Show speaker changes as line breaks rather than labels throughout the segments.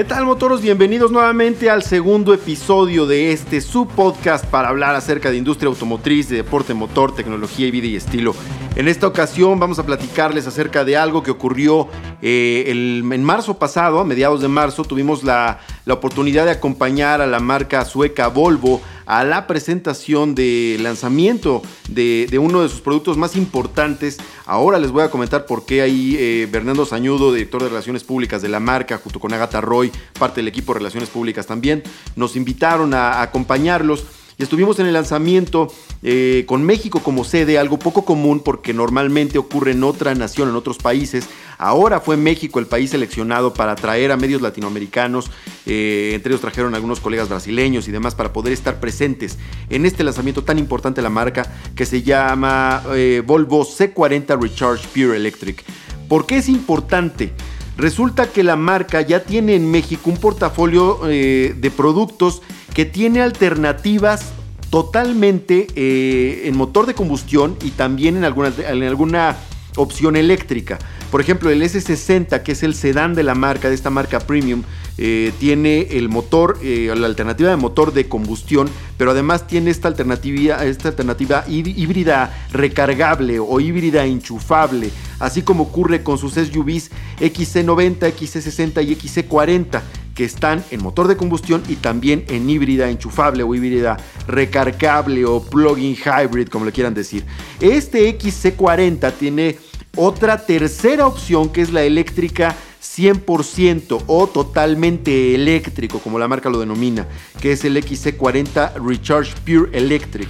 ¿Qué tal motoros? Bienvenidos nuevamente al segundo episodio de este subpodcast para hablar acerca de industria automotriz, de deporte motor, tecnología y vida y estilo. En esta ocasión vamos a platicarles acerca de algo que ocurrió eh, en marzo pasado, a mediados de marzo, tuvimos la, la oportunidad de acompañar a la marca sueca Volvo a la presentación de lanzamiento de, uno de sus productos más importantes. Ahora les voy a comentar por qué ahí eh, Bernardo Sañudo, director de Relaciones Públicas de la marca, junto con Agatha Roy, parte del equipo de Relaciones Públicas también, nos invitaron a acompañarlos estuvimos en el lanzamiento eh, con México como sede, algo poco común porque normalmente ocurre en otra nación, en otros países. Ahora fue México el país seleccionado para traer a medios latinoamericanos, eh, entre ellos trajeron algunos colegas brasileños y demás para poder estar presentes en este lanzamiento tan importante de la marca que se llama eh, Volvo C40 Recharge Pure Electric. ¿Por qué es importante? Resulta que la marca ya tiene en México un portafolio de productos que tiene alternativas totalmente eh, en motor de combustión y también en alguna, en alguna opción eléctrica. Por ejemplo, el S60, que es el sedán de la marca, de esta marca premium, eh, tiene el motor, eh, la alternativa de motor de combustión, pero además tiene esta alternativa, esta alternativa híbrida recargable o híbrida enchufable, así como ocurre con sus SUVs XC90, XC60 y XC40 que están en motor de combustión y también en híbrida enchufable o híbrida recargable o plug-in hybrid, como le quieran decir. Este XC40 tiene otra tercera opción que es la eléctrica 100% o totalmente eléctrico, como la marca lo denomina, que es el XC40 Recharge Pure Electric.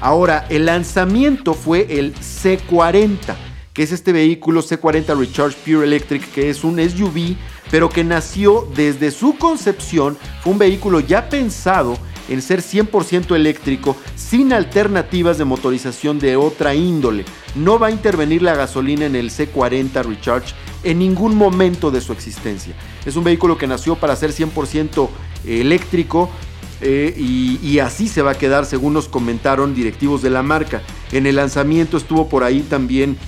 Ahora, el lanzamiento fue el C40, que es este vehículo C40 Recharge Pure Electric, que es un SUV pero que nació desde su concepción, fue un vehículo ya pensado en ser 100% eléctrico, sin alternativas de motorización de otra índole. No va a intervenir la gasolina en el C40 Recharge en ningún momento de su existencia. Es un vehículo que nació para ser 100% eléctrico, eh, y, y, así se va a quedar según nos comentaron directivos de la marca. En el lanzamiento estuvo por ahí también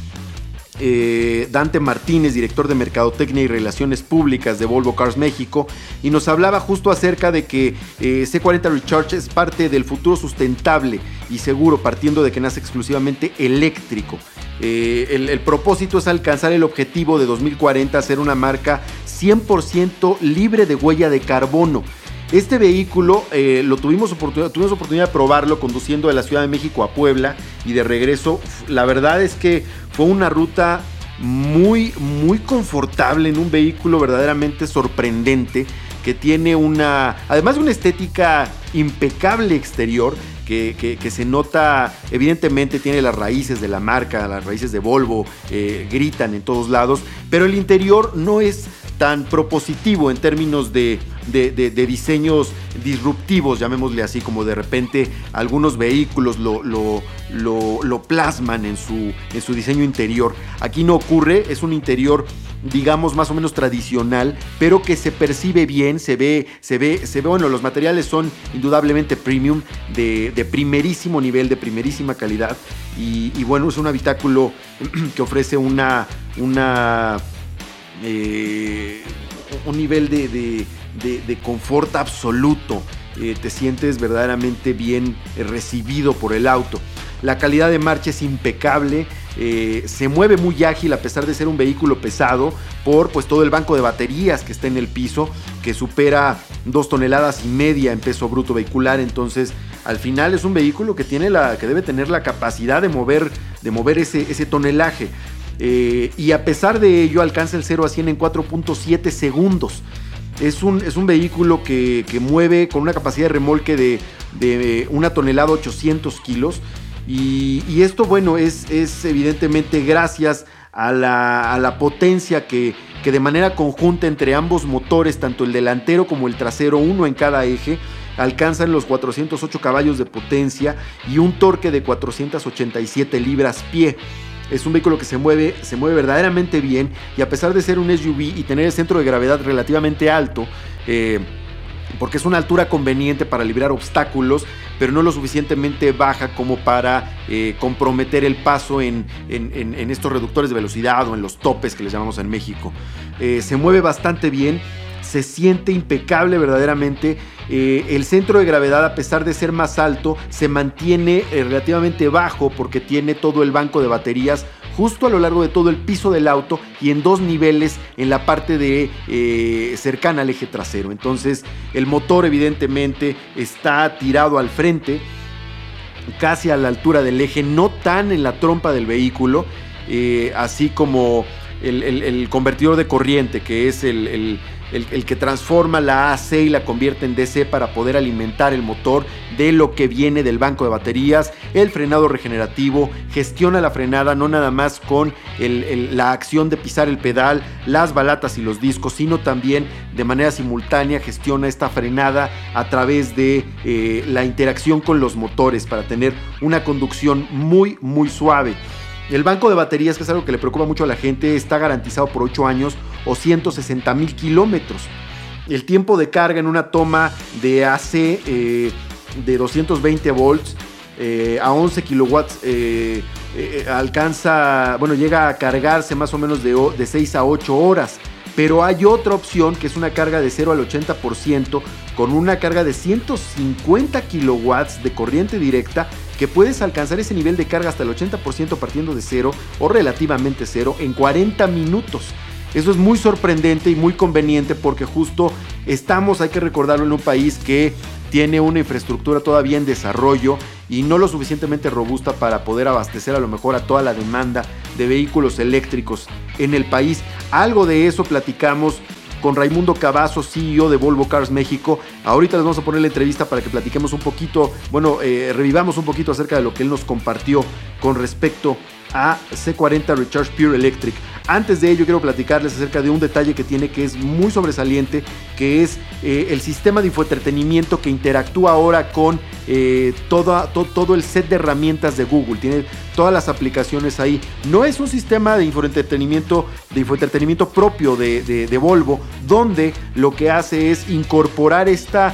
eh, Dante Martínez, director de Mercadotecnia y Relaciones Públicas de Volvo Cars México, y nos hablaba justo acerca de que eh, C40 Recharge es parte del futuro sustentable y seguro, partiendo de que nace exclusivamente eléctrico. Eh, el, propósito es alcanzar el objetivo de 2040, ser una marca 100% libre de huella de carbono. Este vehículo lo tuvimos oportunidad, tuvimos oportunidad de probarlo conduciendo de la Ciudad de México a Puebla y de regreso. La verdad es que fue una ruta muy, muy confortable en un vehículo verdaderamente sorprendente que tiene una, además de una estética impecable exterior, que, se nota, evidentemente tiene las raíces de la marca, las raíces de Volvo, eh, gritan en todos lados, pero el interior no es tan propositivo en términos de, diseños disruptivos, llamémosle así, como de repente algunos vehículos lo, lo, plasman en su, en su diseño interior. Aquí no ocurre, es un interior digamos más o menos tradicional, pero que se percibe bien, se ve, se ve, se ve, bueno, los materiales son indudablemente premium, de, primerísimo nivel, de primerísima calidad, y, y, bueno, es un habitáculo que ofrece una, una eh, un nivel de, confort absoluto. Eh, te sientes verdaderamente bien eh, recibido por el auto. La calidad de marcha es impecable, se mueve muy ágil a pesar de ser un vehículo pesado por pues, todo el banco de baterías que está en el piso, que supera dos toneladas y media en peso bruto vehicular. Entonces, al final es un vehículo que, tiene la, que debe tener la capacidad de mover, de mover ese, ese tonelaje. Eh, y a pesar de ello alcanza el 0 a 100 en 4.7 segundos. Es un, es un vehículo que, mueve con una capacidad de remolque de, una tonelada 800 kilos. Y, esto, bueno, es, es evidentemente gracias a la, potencia que, que, de manera conjunta entre ambos motores, tanto el delantero como el trasero, uno en cada eje, alcanzan los 408 caballos de potencia y un torque de 487 libras pie. Es un vehículo que se mueve, se mueve verdaderamente bien y a pesar de ser un SUV y tener el centro de gravedad relativamente alto, eh, porque es una altura conveniente para librar obstáculos, pero no lo suficientemente baja como para eh, comprometer el paso en, estos reductores de velocidad o en los topes que les llamamos en México. Eh, se mueve bastante bien se siente impecable verdaderamente. Eh, el centro de gravedad, a pesar de ser más alto, se mantiene eh, relativamente bajo porque tiene todo el banco de baterías justo a lo largo de todo el piso del auto y en dos niveles en la parte de eh, cercana al eje trasero. Entonces el motor evidentemente está tirado al frente, casi a la altura del eje, no tan en la trompa del vehículo, así como el, convertidor de corriente, que es el, que transforma la AC y la convierte en DC para poder alimentar el motor de lo que viene del banco de baterías, el frenado regenerativo, gestiona la frenada no nada más con la acción de pisar el pedal, las balatas y los discos, sino también de manera simultánea gestiona esta frenada a través de eh, la interacción con los motores para tener una conducción muy muy suave. El banco de baterías, que es algo que le preocupa mucho a la gente, está garantizado por 8 años o 160 mil kilómetros. El tiempo de carga en una toma de AC eh, de 220 volts eh, a 11 kilowatts eh, alcanza, bueno, llega a cargarse más o menos de, de 6 a 8 horas. Pero hay otra opción que es una carga de 0 al 80% con una carga de 150 kilowatts de corriente directa que puedes alcanzar ese nivel de carga hasta el 80% partiendo de cero o relativamente cero en 40 minutos. Eso es muy sorprendente y muy conveniente porque justo estamos, hay que recordarlo, en un país que tiene una infraestructura todavía en desarrollo y no lo suficientemente robusta para poder abastecer a lo mejor a toda la demanda de vehículos eléctricos en el país. Algo de eso platicamos con Raimundo Cavazo, CEO de Volvo Cars México. Ahorita les vamos a poner la entrevista para que platiquemos un poquito, bueno, eh, revivamos un poquito acerca de lo que él nos compartió con respecto a C40 Recharge Pure Electric. Antes de ello quiero platicarles acerca de un detalle que tiene que es muy sobresaliente, que es eh, el sistema de infoentretenimiento que interactúa ahora con eh, todo el set de herramientas de Google. Tiene todas las aplicaciones ahí. No es un sistema de infoentretenimiento, de infoentretenimiento propio de, Volvo, donde lo que hace es incorporar esta,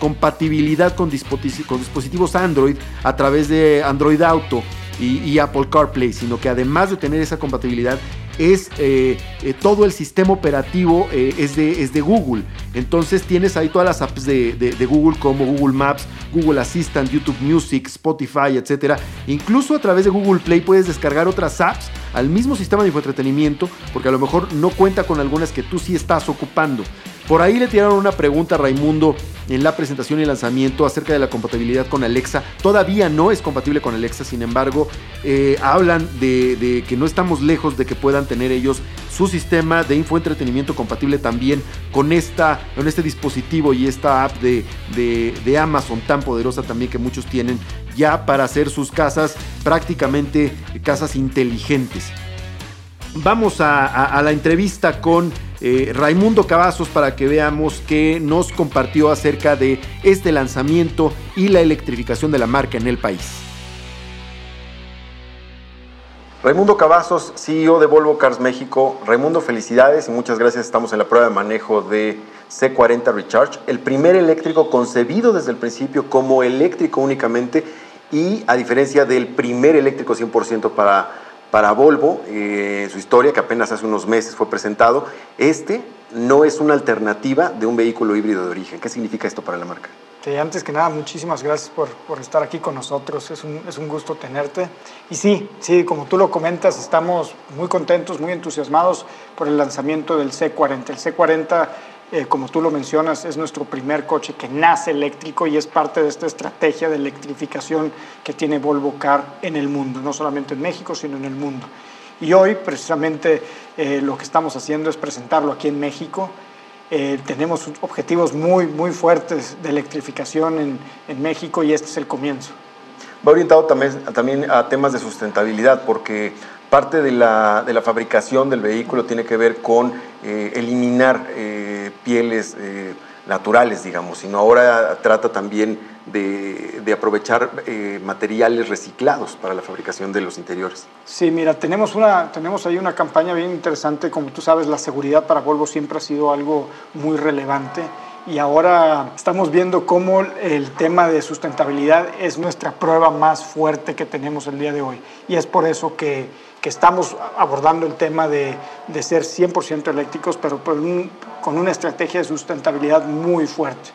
compatibilidad con dispositivos Android a través de Android Auto y, Apple CarPlay, sino que además de tener esa compatibilidad, es eh, eh, todo el sistema operativo eh, es, de, es, de, Google. Entonces tienes ahí todas las apps de, de, Google como Google Maps, Google Assistant, YouTube Music, Spotify, etc. Incluso a través de Google Play puedes descargar otras apps al mismo sistema de infoentretenimiento porque a lo mejor no cuenta con algunas que tú sí estás ocupando. Por ahí le tiraron una pregunta a Raimundo en la presentación y lanzamiento acerca de la compatibilidad con Alexa. Todavía no es compatible con Alexa, sin embargo, eh, hablan de, que no estamos lejos de que puedan tener ellos su sistema de infoentretenimiento compatible también con, esta, con este dispositivo y esta app de, de Amazon tan poderosa también que muchos tienen ya para hacer sus casas prácticamente casas inteligentes. Vamos a, la entrevista con eh, Raimundo Cavazos para que veamos qué nos compartió acerca de este lanzamiento y la electrificación de la marca en el país. Raimundo Cavazos, CEO de Volvo Cars México. Raimundo, felicidades y muchas gracias. Estamos en la prueba de manejo de C40 Recharge, el primer eléctrico concebido desde el principio como eléctrico únicamente y a diferencia del primer eléctrico 100% para para Volvo, eh, su historia, que apenas hace unos meses fue presentado, este no es una alternativa de un vehículo híbrido de origen. ¿Qué significa esto para la marca?
Antes que nada, muchísimas gracias por, por estar aquí con nosotros. Es un, es un, gusto tenerte. Y sí, sí, como tú lo comentas, estamos muy contentos, muy entusiasmados por el lanzamiento del C40. El C40 eh, como tú lo mencionas, es nuestro primer coche que nace eléctrico y es parte de esta estrategia de electrificación que tiene Volvo Car en el mundo, no solamente en México, sino en el mundo. Y hoy precisamente eh, lo que estamos haciendo es presentarlo aquí en México. Eh, tenemos objetivos muy, muy fuertes de electrificación en, en, México y este es el comienzo.
Va orientado también, también a temas de sustentabilidad, porque parte de la, de la fabricación del vehículo tiene que ver con eliminar pieles eh, naturales, digamos, sino ahora trata también de, aprovechar eh, materiales reciclados para la fabricación de los interiores.
Sí, mira, tenemos, una, tenemos ahí una campaña bien interesante, como tú sabes, la seguridad para Volvo siempre ha sido algo muy relevante y ahora estamos viendo cómo el tema de sustentabilidad es nuestra prueba más fuerte que tenemos el día de hoy y es por eso que que estamos abordando el tema de, de ser 100% eléctricos, pero con una estrategia de sustentabilidad muy fuerte.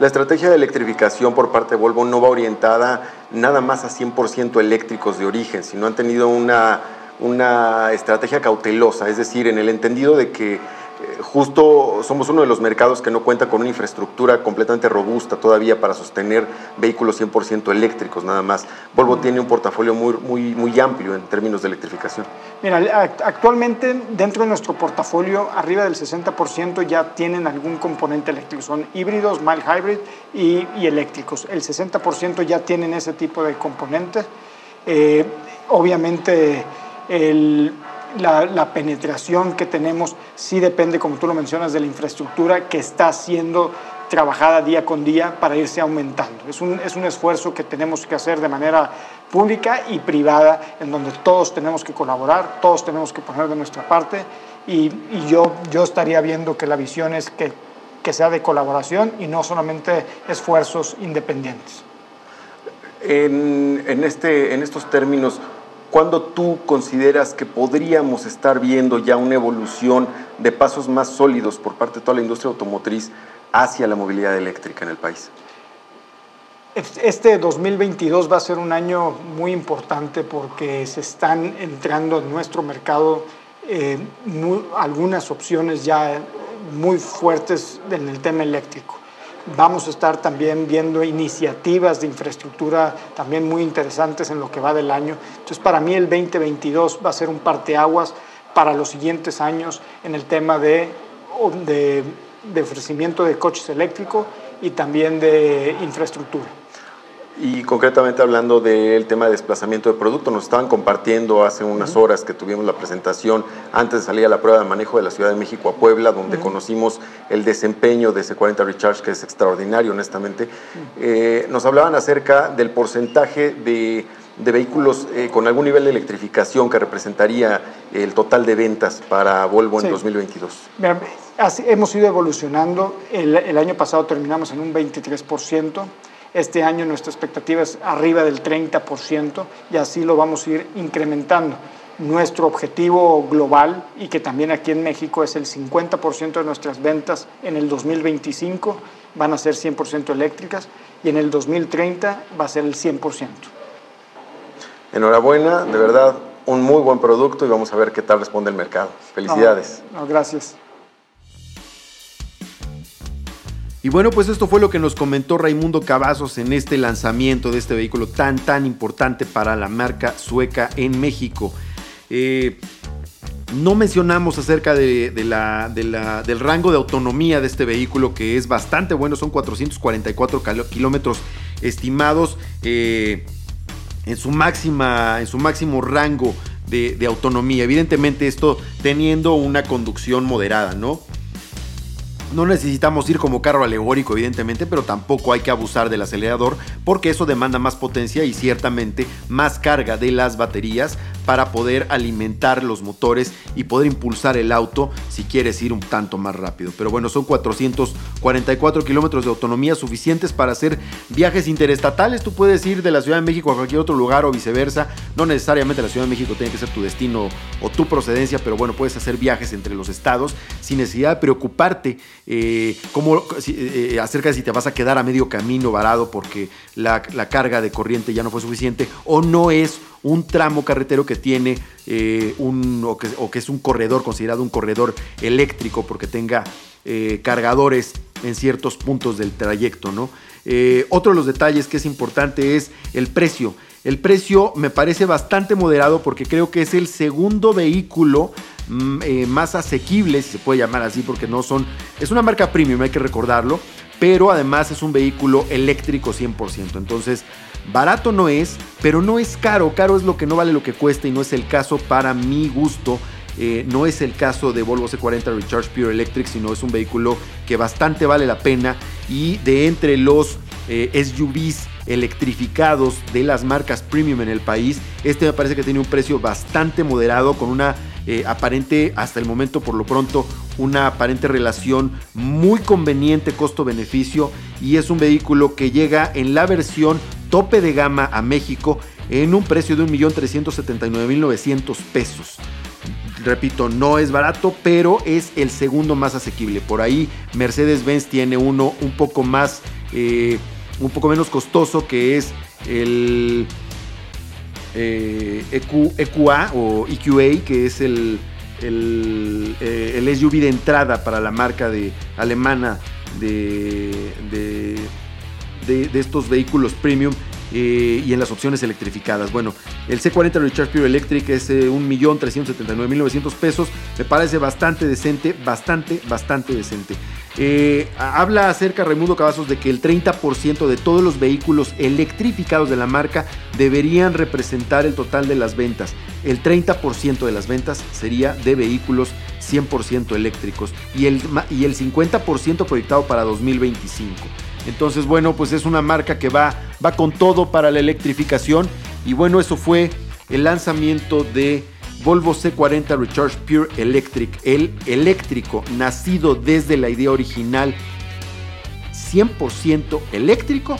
La estrategia de electrificación por parte de Volvo no va orientada nada más a 100% eléctricos de origen, sino han tenido una, una estrategia cautelosa, es decir, en el entendido de que justo somos uno de los mercados que no cuenta con una infraestructura completamente robusta todavía para sostener vehículos 100% eléctricos nada más. Volvo tiene un portafolio muy, muy, muy amplio en términos de electrificación.
Mira, actualmente dentro de nuestro portafolio arriba del 60% ya tienen algún componente eléctrico. Son híbridos, mild hybrid y, eléctricos. El 60% ya tienen ese tipo de componentes. Eh, obviamente el la, penetración que tenemos sí depende, como tú lo mencionas, de la infraestructura que está siendo trabajada día con día para irse aumentando. Es un, es un esfuerzo que tenemos que hacer de manera pública y privada, en donde todos tenemos que colaborar, todos tenemos que poner de nuestra parte y, y yo, yo estaría viendo que la visión es que, que sea de colaboración y no solamente esfuerzos independientes.
En, en, este, en estos términos, ¿Cuándo tú consideras que podríamos estar viendo ya una evolución de pasos más sólidos por parte de toda la industria automotriz hacia la movilidad eléctrica en el país?
Este 2022 va a ser un año muy importante porque se están entrando en nuestro mercado eh, algunas opciones ya muy fuertes en el tema eléctrico. Vamos a estar también viendo iniciativas de infraestructura también muy interesantes en lo que va del año. Entonces, para mí el 2022 va a ser un parteaguas para los siguientes años en el tema de, de, de ofrecimiento de coches eléctricos y también de infraestructura.
Y concretamente hablando del tema de desplazamiento de producto, nos estaban compartiendo hace unas horas que tuvimos la presentación antes de salir a la prueba de manejo de la Ciudad de México a Puebla, donde conocimos el desempeño de ese 40 Recharge, que es extraordinario, honestamente. Eh, nos hablaban acerca del porcentaje de, vehículos eh, con algún nivel de electrificación que representaría el total de ventas para Volvo en 2022.
hemos ido evolucionando. El, el año pasado terminamos en un 23%. Este año nuestra expectativa es arriba del 30% y así lo vamos a ir incrementando. Nuestro objetivo global y que también aquí en México es el 50% de nuestras ventas en el 2025 van a ser 100% eléctricas y en el 2030 va a ser el 100%.
Enhorabuena, de verdad, un muy buen producto y vamos a ver qué tal responde el mercado. Felicidades.
gracias.
Y bueno, pues esto fue lo que nos comentó Raimundo Cavazos en este lanzamiento de este vehículo tan, tan importante para la marca sueca en México. Eh, no mencionamos acerca de, la, del rango de autonomía de este vehículo que es bastante bueno, son 444 kilómetros estimados eh, en, su máxima, en su máximo rango de, de autonomía. Evidentemente esto teniendo una conducción moderada, ¿no? No necesitamos ir como carro alegórico, evidentemente, pero tampoco hay que abusar del acelerador porque eso demanda más potencia y ciertamente más carga de las baterías para poder alimentar los motores y poder impulsar el auto si quieres ir un tanto más rápido. Pero bueno, son 444 kilómetros de autonomía suficientes para hacer viajes interestatales. Tú puedes ir de la Ciudad de México a cualquier otro lugar o viceversa. No necesariamente la Ciudad de México tiene que ser tu destino o tu procedencia, pero bueno, puedes hacer viajes entre los estados sin necesidad de preocuparte eh, eh, acerca de si te vas a quedar a medio camino varado porque la, la carga de corriente ya no fue suficiente o no es un tramo carretero que tiene eh, un, o que, es un corredor, considerado un corredor eléctrico porque tenga eh, cargadores en ciertos puntos del trayecto, ¿no? Eh, otro de los detalles que es importante es el precio. El precio me parece bastante moderado porque creo que es el segundo vehículo mm, más asequible, si se puede llamar así, porque no son. Es una marca premium, hay que recordarlo, pero además es un vehículo eléctrico 100%. Entonces, Barato no es, pero no es caro. Caro es lo que no vale lo que cuesta y no es el caso para mi gusto. Eh, no es el caso de Volvo C40 Recharge Pure Electric, sino es un vehículo que bastante vale la pena y de entre los eh, SUVs electrificados de las marcas premium en el país, este me parece que tiene un precio bastante moderado con una eh, aparente, hasta el momento por lo pronto, una aparente relación muy conveniente costo-beneficio y es un vehículo que llega en la versión tope de gama a México en un precio de 1.379.900 pesos. Repito, no es barato, pero es el segundo más asequible. Por ahí Mercedes-Benz tiene uno un poco más, eh, un poco menos costoso, que es el EQA eh, e o EQA, que es el, eh, SUV de entrada para la marca de, alemana de estos vehículos premium eh, y en las opciones electrificadas. Bueno, el C40 Recharge Pure Electric es eh, 1.379.900 pesos. Me parece bastante decente, bastante, bastante decente. Eh, habla acerca Raimundo Cavazos de que el 30% de todos los vehículos electrificados de la marca deberían representar el total de las ventas. El 30% de las ventas sería de vehículos 100% eléctricos y el, y el 50% proyectado para 2025. Entonces, bueno, pues es una marca que va, va con todo para la electrificación. Y bueno, eso fue el lanzamiento de Volvo C40 Recharge Pure Electric, el eléctrico nacido desde la idea original 100% eléctrico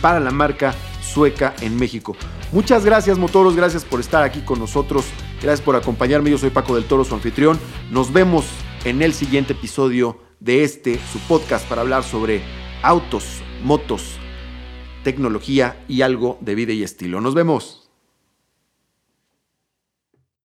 para la marca sueca en México. Muchas gracias motoros, gracias por estar aquí con nosotros, gracias por acompañarme, yo soy Paco del Toro, su anfitrión. Nos vemos en el siguiente episodio de este, su podcast para hablar sobre autos, motos, tecnología y algo de vida y estilo. Nos vemos.